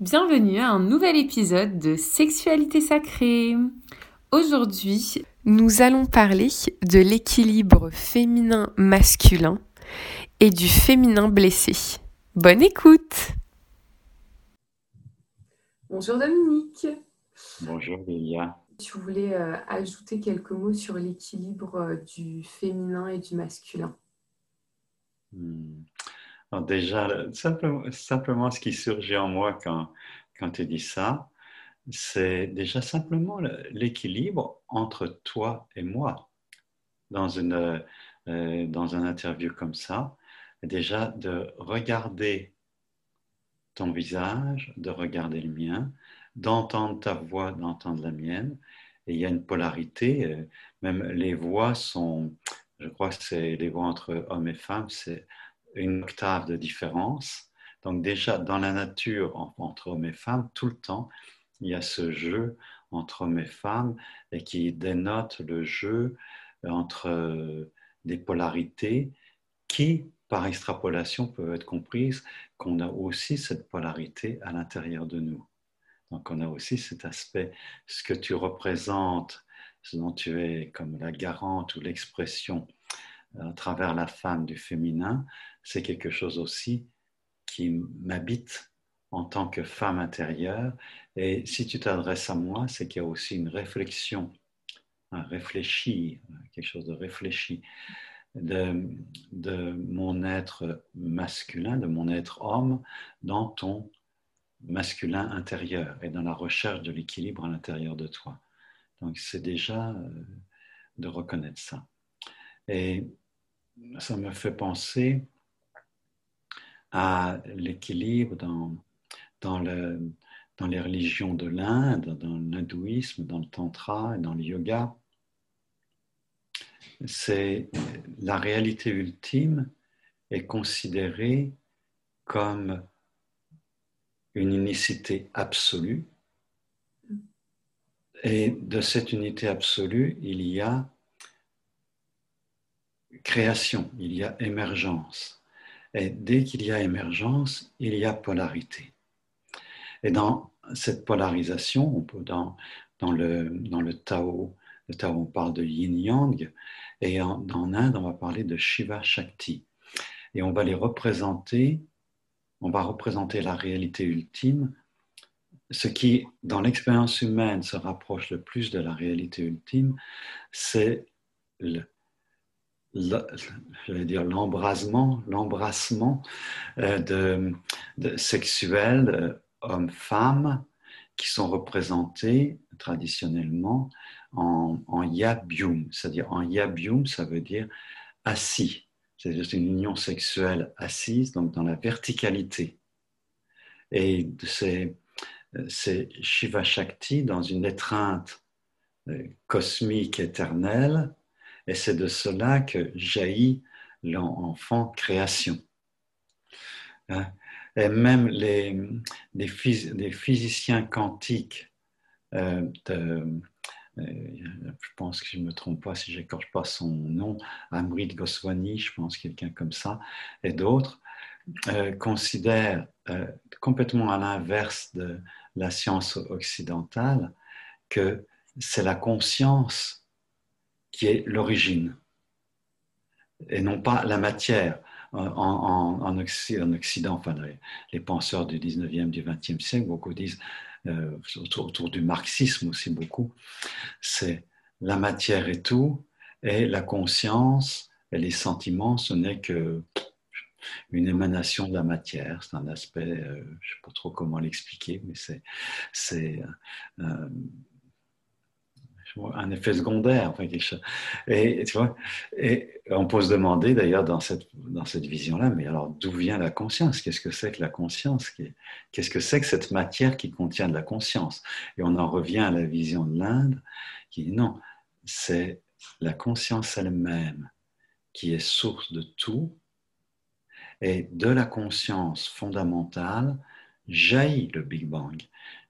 Bienvenue à un nouvel épisode de Sexualité sacrée. Aujourd'hui, nous allons parler de l'équilibre féminin-masculin et du féminin blessé. Bonne écoute Bonjour Dominique. Bonjour Lilia. Tu voulais euh, ajouter quelques mots sur l'équilibre euh, du féminin et du masculin. Hmm déjà, simplement, simplement, ce qui surgit en moi quand, quand tu dis ça, c'est déjà simplement l'équilibre entre toi et moi dans, une, euh, dans un interview comme ça. Déjà de regarder ton visage, de regarder le mien, d'entendre ta voix, d'entendre la mienne. Et il y a une polarité, euh, même les voix sont, je crois que c'est les voix entre hommes et femmes, c'est une octave de différence. Donc déjà, dans la nature, entre hommes et femmes, tout le temps, il y a ce jeu entre hommes et femmes et qui dénote le jeu entre euh, des polarités qui, par extrapolation, peuvent être comprises qu'on a aussi cette polarité à l'intérieur de nous. Donc on a aussi cet aspect, ce que tu représentes, ce dont tu es comme la garante ou l'expression à travers la femme du féminin, c'est quelque chose aussi qui m'habite en tant que femme intérieure. Et si tu t'adresses à moi, c'est qu'il y a aussi une réflexion, un réfléchi, quelque chose de réfléchi de, de mon être masculin, de mon être homme dans ton masculin intérieur et dans la recherche de l'équilibre à l'intérieur de toi. Donc c'est déjà euh, de reconnaître ça. Et ça me fait penser à l'équilibre dans, dans, le, dans, les religions de l'Inde, dans l'hindouisme, dans le tantra dans le yoga. C'est la réalité ultime est considérée comme une unicité absolue. Et de cette unité absolue, il y a création, il y a émergence. Et dès qu'il y a émergence, il y a polarité. Et dans cette polarisation, dans, le, Tao, on parle de yin-yang, et en, en Inde, on va parler de Shiva Shakti. Et on va les représenter, on va représenter la réalité ultime. Ce qui, dans l'expérience humaine, se rapproche le plus de la réalité ultime, c'est le, l'embrasement, l'embrassement euh, de, sexuel euh, hommes-femmes qui sont représentés traditionnellement en, en yabyum, c'est-à-dire en yabyum, ça veut dire assis, c'est une union sexuelle assise, donc dans la verticalité. Et c'est, c'est Shiva Shakti dans une étreinte euh, cosmique éternelle et c'est de cela que jaillit l'enfant création. Hein? Et même les, physiciens quantiques, euh, euh, je pense que je ne me trompe pas si j'écorche pas son nom, Amrit Goswami, je pense quelqu'un comme ça, et d'autres, euh, considèrent complètement à l'inverse de la science occidentale que c'est la conscience qui est l'origine, et non pas la matière. En, en, Occident, les, penseurs du 19e, du 20e siècle, beaucoup disent, euh, autour, du marxisme aussi beaucoup, c'est la matière et tout, et la conscience et les sentiments, ce n'est que une émanation de la matière. C'est un aspect, euh, je ne sais pas trop comment l'expliquer, mais c'est euh, un effet secondaire. Et, tu vois, et on peut se demander d'ailleurs dans cette, dans cette vision-là, mais alors d'où vient la conscience? Qu'est-ce que c'est que la conscience Qu'est-ce que c'est que cette matière qui contient de la conscience? Et on en revient à la vision de l'Inde qui dit non, c'est la conscience elle-même qui est source de tout. Et de la conscience fondamentale jaillit le Big Bang,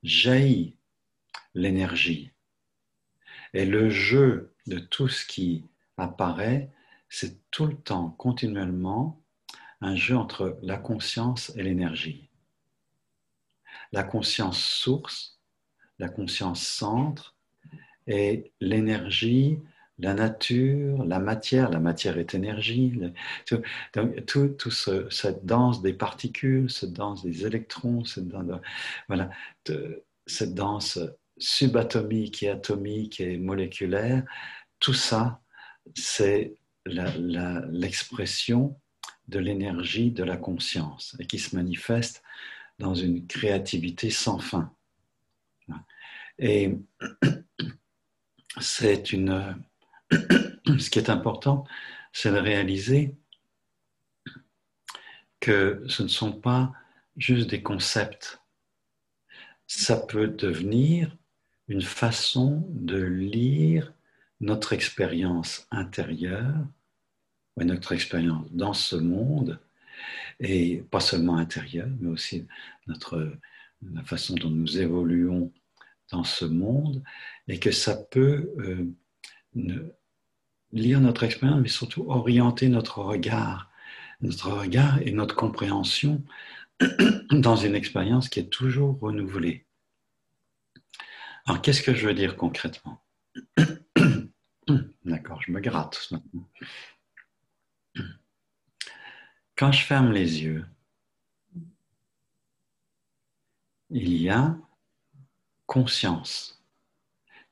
jaillit l'énergie, et le jeu de tout ce qui apparaît, c'est tout le temps, continuellement, un jeu entre la conscience et l'énergie. la conscience source, la conscience centre et l'énergie, la nature, la matière, la matière est énergie, tout, tout, cette danse des particules, cette danse des électrons, cette danse, voilà, cette danse subatomique et atomique et moléculaire, tout ça, c'est l'expression de l'énergie de la conscience et qui se manifeste dans une créativité sans fin. Et c'est une. Ce qui est important, c'est de réaliser que ce ne sont pas juste des concepts. Ça peut devenir une façon de lire notre expérience intérieure, ou notre expérience dans ce monde, et pas seulement intérieure, mais aussi notre, la façon dont nous évoluons dans ce monde, et que ça peut euh, lire notre expérience, mais surtout orienter notre regard, notre regard et notre compréhension dans une expérience qui est toujours renouvelée. Alors, qu'est-ce que je veux dire concrètement D'accord, je me gratte maintenant. Quand je ferme les yeux, il y a conscience.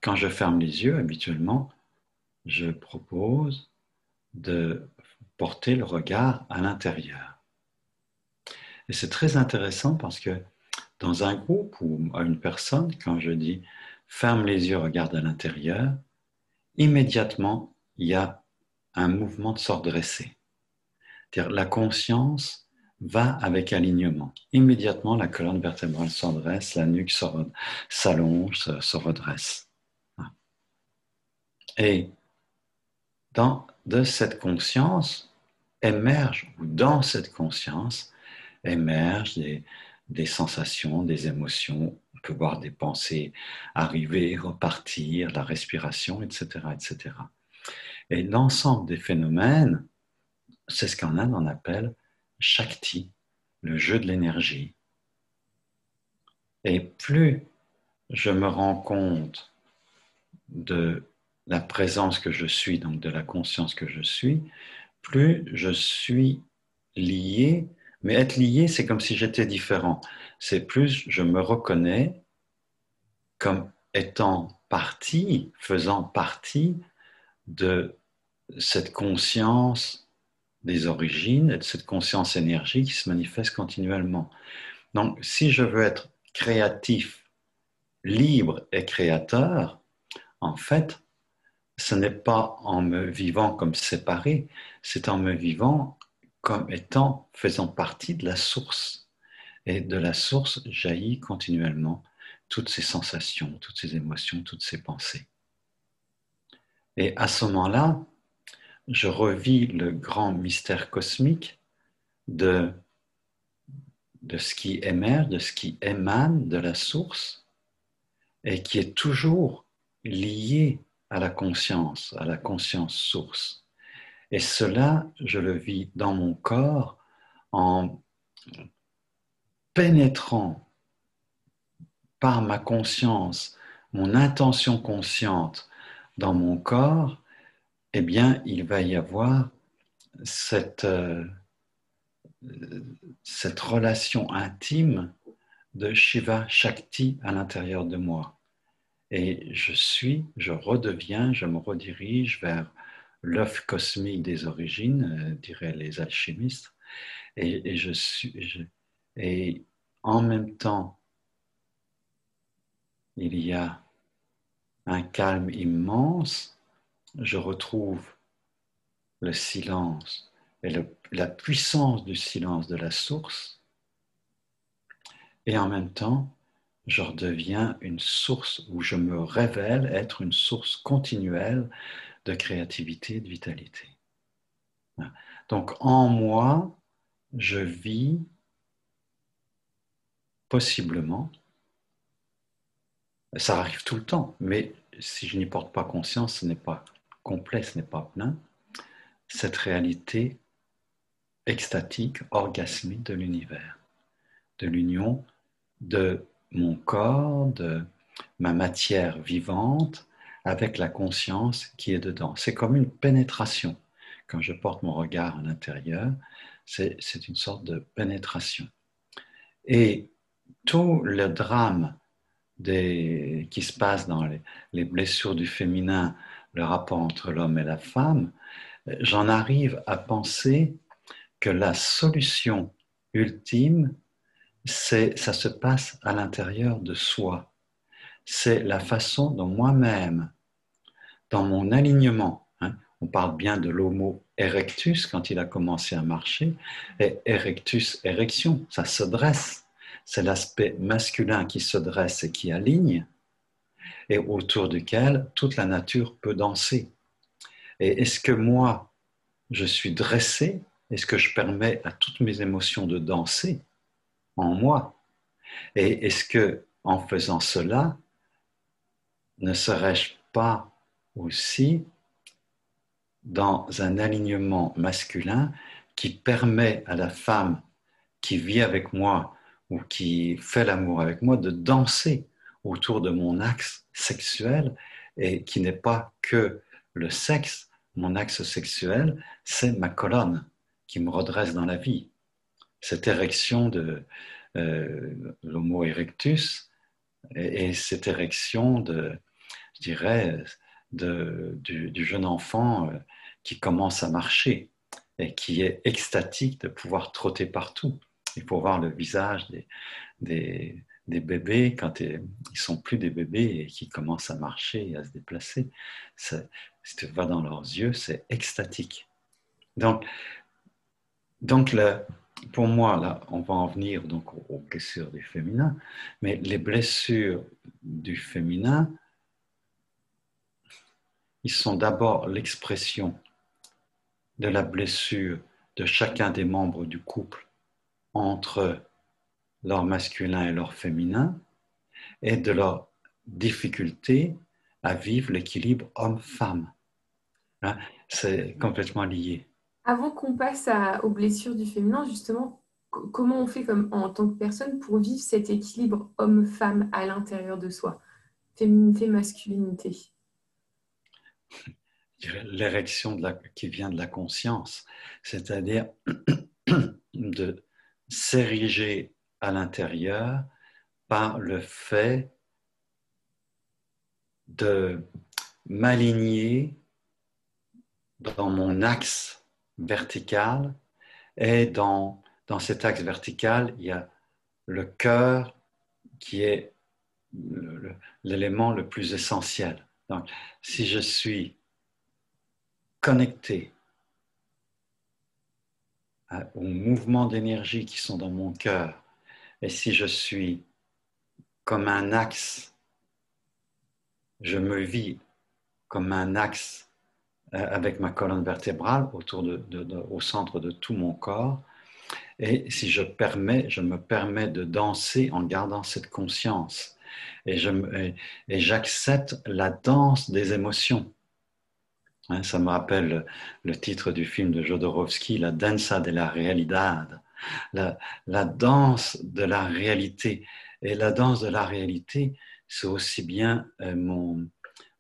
Quand je ferme les yeux, habituellement, je propose de porter le regard à l'intérieur. Et c'est très intéressant parce que dans un groupe ou à une personne, quand je dis ferme les yeux, regarde à l'intérieur, immédiatement, il y a un mouvement de s'ordresser. C'est-à-dire la conscience va avec alignement. Immédiatement, la colonne vertébrale s'endresse, la nuque s'allonge, se, redresse. Et dans, de cette conscience émerge, ou dans cette conscience, émergent des, des sensations, des émotions, on peut voir des pensées arriver, repartir, la respiration, etc. etc. Et l'ensemble des phénomènes, c'est ce qu'en Inde on appelle Shakti, le jeu de l'énergie. Et plus je me rends compte de la présence que je suis, donc de la conscience que je suis, plus je suis lié mais être lié, c'est comme si j'étais différent. C'est plus je me reconnais comme étant partie, faisant partie de cette conscience des origines et de cette conscience énergie qui se manifeste continuellement. Donc, si je veux être créatif, libre et créateur, en fait, ce n'est pas en me vivant comme séparé, c'est en me vivant comme étant, faisant partie de la source. Et de la source jaillit continuellement toutes ces sensations, toutes ces émotions, toutes ces pensées. Et à ce moment-là, je revis le grand mystère cosmique de, de ce qui émerge, de ce qui émane de la source et qui est toujours lié à la conscience, à la conscience source. Et cela, je le vis dans mon corps en pénétrant par ma conscience, mon intention consciente dans mon corps, eh bien, il va y avoir cette, euh, cette relation intime de Shiva Shakti à l'intérieur de moi. Et je suis, je redeviens, je me redirige vers l'œuf cosmique des origines, euh, diraient les alchimistes, et, en même temps, il y a un calme immense, je retrouve le silence et la puissance du silence de la source, et en même temps, je redeviens une source où je me révèle être une source continuelle de créativité, de vitalité. Donc en moi, je vis possiblement, ça arrive tout le temps, mais si je n'y porte pas conscience, ce n'est pas complet, ce n'est pas plein, cette réalité extatique, orgasmique de l'univers, de l'union de mon corps, de ma matière vivante, avec la conscience qui est dedans. C'est comme une pénétration. Quand je porte mon regard à l'intérieur, c'est une sorte de pénétration. Et tout le drame qui se passe dans les, les blessures du féminin, le rapport entre l'homme et la femme, j'en arrive à penser que la solution ultime, ça se passe à l'intérieur de soi. C'est la façon dont moi-même, dans mon alignement, hein, on parle bien de l'homo erectus quand il a commencé à marcher, et erectus, érection, ça se dresse. C'est l'aspect masculin qui se dresse et qui aligne, et autour duquel toute la nature peut danser. Et est-ce que moi, je suis dressé? Est-ce que je permets à toutes mes émotions de danser en moi? Et est-ce que, en faisant cela, ne serais-je pas aussi dans un alignement masculin qui permet à la femme qui vit avec moi ou qui fait l'amour avec moi de danser autour de mon axe sexuel et qui n'est pas que le sexe, mon axe sexuel, c'est ma colonne qui me redresse dans la vie. Cette érection de euh, l'homo erectus et, cette érection de, je dirais, de, du, jeune enfant euh, qui commence à marcher et qui est extatique de pouvoir trotter partout et pour voir le visage des, des, bébés quand ils sont plus des bébés et qui commencent à marcher et à se déplacer. si tu vas dans leurs yeux, c'est extatique. Donc, donc pour moi, là, on va en venir donc aux blessures du féminin, mais les blessures du féminin, ils sont d'abord l'expression de la blessure de chacun des membres du couple entre leur masculin et leur féminin et de leur difficulté à vivre l'équilibre homme-femme. Hein, c'est complètement lié. Avant qu'on passe aux blessures du féminin, justement, comment on fait comme, en tant que personne pour vivre cet équilibre homme-femme à l'intérieur de soi? L'érection qui vient de la conscience, c'est-à-dire de s'ériger à l'intérieur par le fait de m'aligner dans mon axe vertical et dans, dans cet axe vertical, il y a le cœur qui est l'élément le, plus essentiel. Donc, si je suis connecté aux mouvements d'énergie qui sont dans mon cœur, et si je suis comme un axe, je me vis comme un axe euh, avec ma colonne vertébrale autour au centre de tout mon corps. Et si je permets, je me permets de danser en gardant cette conscience. Et, j'accepte la danse des émotions. Hein, ça me rappelle le titre du film de Jodorowsky, La danza de la realidad, la, la danse de la réalité. Et la danse de la réalité, c'est aussi bien euh, mon,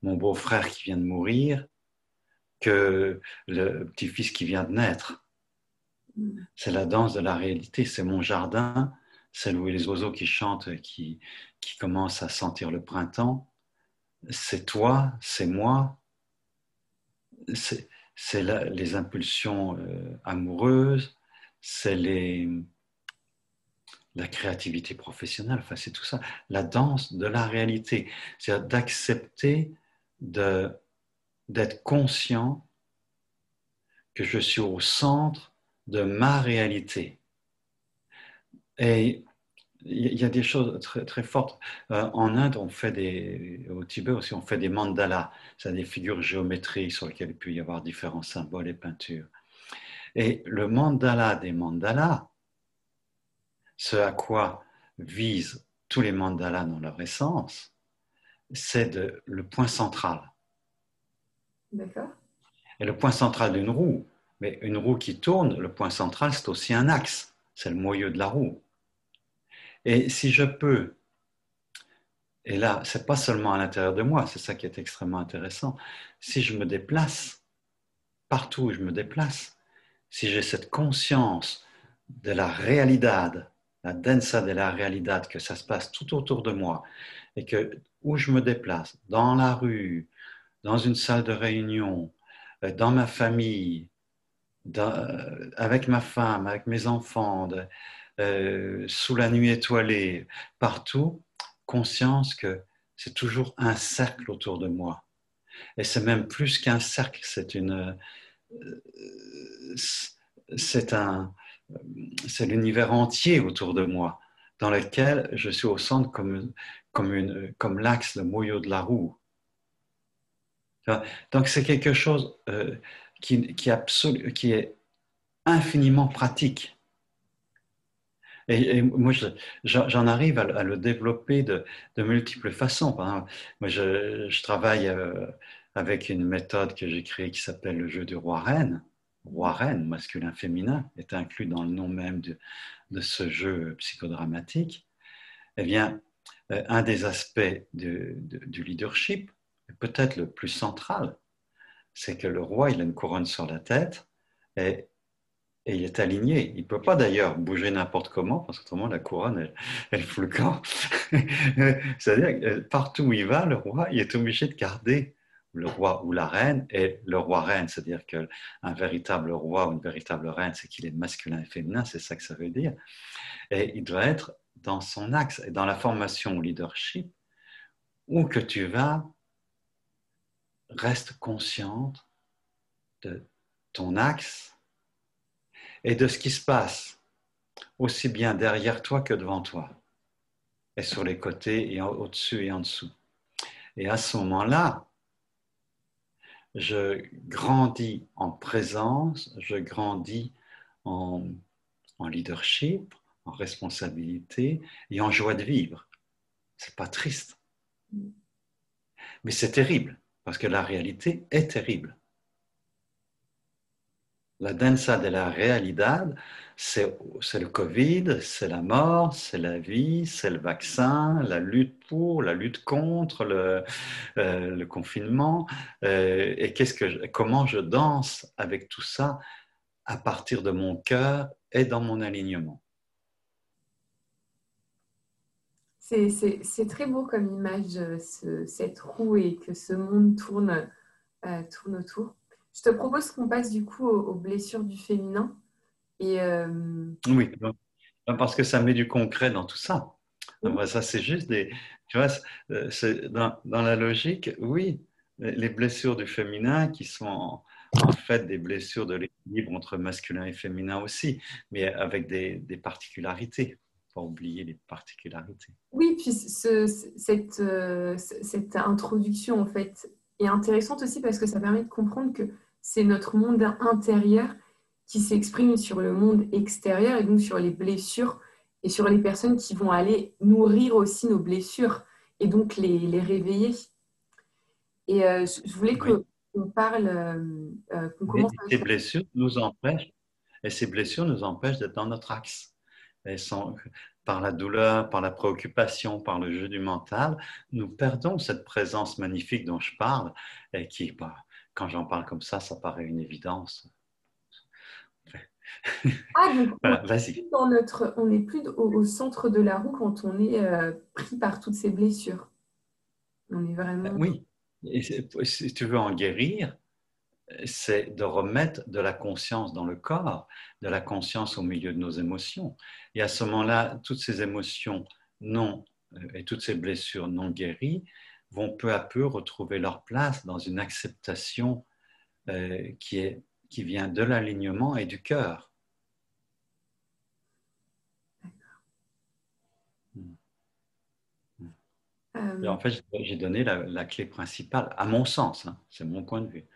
mon beau-frère qui vient de mourir que le petit-fils qui vient de naître. C'est la danse de la réalité, c'est mon jardin, c'est où les oiseaux qui chantent, qui, qui commencent à sentir le printemps. C'est toi, c'est moi, c'est les impulsions euh, amoureuses, c'est la créativité professionnelle, enfin c'est tout ça, la danse de la réalité, c'est-à-dire d'accepter d'être conscient que je suis au centre de ma réalité. Et il y a des choses très, très fortes. Euh, en Inde, on fait des, au Tibet aussi, on fait des mandalas, c'est des figures géométriques sur lesquelles il peut y avoir différents symboles et peintures. Et le mandala des mandalas, ce à quoi visent tous les mandalas dans leur essence, c'est le point central. D'accord. Et le point central d'une roue, mais une roue qui tourne, le point central, c'est aussi un axe, c'est le moyeu de la roue. Et si je peux, et là, c'est pas seulement à l'intérieur de moi, c'est ça qui est extrêmement intéressant. Si je me déplace, partout où je me déplace, si j'ai cette conscience de la réalité, la densa de la réalité, que ça se passe tout autour de moi, et que où je me déplace, dans la rue, dans une salle de réunion, euh, dans ma famille, euh, avec ma femme, avec mes enfants, euh, sous la nuit étoilée, partout, conscience que c'est toujours un cercle autour de moi. Et c'est même plus qu'un cercle, c'est une, c'est un, c'est l'univers entier autour de moi, dans lequel je suis au centre comme, comme, une, comme l'axe, le moyau de la roue. Donc c'est quelque chose euh, qui, qui, qui, est infiniment pratique. Et, moi, j'en arrive à, le développer de, multiples façons. moi, je, travaille euh, avec une méthode que j'ai créée qui s'appelle le jeu du roi-reine. Roi-reine, masculin-féminin, est inclus dans le nom même de, de ce jeu psychodramatique. Eh bien, euh, un des aspects du leadership, peut-être le plus central, c'est que le roi, il a une couronne sur la tête et, il est aligné. Il ne peut pas d'ailleurs bouger n'importe comment, parce qu'autrement la couronne, elle, elle fout le camp. C'est-à-dire que partout où il va, le roi, il est obligé de garder le roi ou la reine et le roi-reine, c'est-à-dire qu'un véritable roi ou une véritable reine, c'est qu'il est masculin et féminin, c'est ça que ça veut dire. Et il doit être dans son axe et dans la formation au leadership, où que tu vas, reste consciente de ton axe et de ce qui se passe, aussi bien derrière toi que devant toi, et sur les côtés et au-dessus et en dessous. Et à ce moment-là, je grandis en présence, je grandis en, en leadership, en responsabilité et en joie de vivre. C'est pas triste. Mais c'est terrible, parce que la réalité est terrible. La densa de la realidad, c'est le Covid, c'est la mort, c'est la vie, c'est le vaccin, la lutte pour, la lutte contre le, euh, confinement. Euh, et qu'est-ce que comment je danse avec tout ça à partir de mon cœur et dans mon alignement? C'est très beau comme image, ce, cette roue et que ce monde tourne, euh, tourne autour. Je te propose qu'on passe du coup aux, blessures du féminin. Et, euh, Oui, parce que ça met du concret dans tout ça. ça, c'est juste des. Tu vois, euh, dans, dans, la logique, oui, les blessures du féminin qui sont en, en fait des blessures de l'équilibre entre masculin et féminin aussi, mais avec des, des particularités oublier les particularités. Oui, puis cette, euh, cette introduction, en fait, est intéressante aussi parce que ça permet de comprendre que c'est notre monde intérieur qui s'exprime sur le monde extérieur et donc sur les blessures et sur les personnes qui vont aller nourrir aussi nos blessures et donc les, les réveiller. Et euh, je voulais qu'on parle, euh, qu'on commence. Ces blessures nous empêchent, et ces blessures nous empêchent d'être dans notre axe par la douleur, par la préoccupation, par le jeu du mental, nous perdons cette présence magnifique dont je parle et qui, bah, quand j'en parle comme ça, ça paraît une évidence. Ah, donc on notre, on n'est plus au, centre de la roue quand on est euh, pris par toutes ces blessures. On est vraiment. Oui, et si tu veux en guérir, c'est de remettre de la conscience dans le corps, de la conscience au milieu de nos émotions. Et à ce moment-là, toutes ces émotions non euh, et toutes ces blessures non guéries vont peu à peu retrouver leur place dans une acceptation euh, qui, est, qui vient de l'alignement et du cœur. Hmm. en fait, j'ai donné la, clé principale, à mon sens, hein, c'est mon point de vue.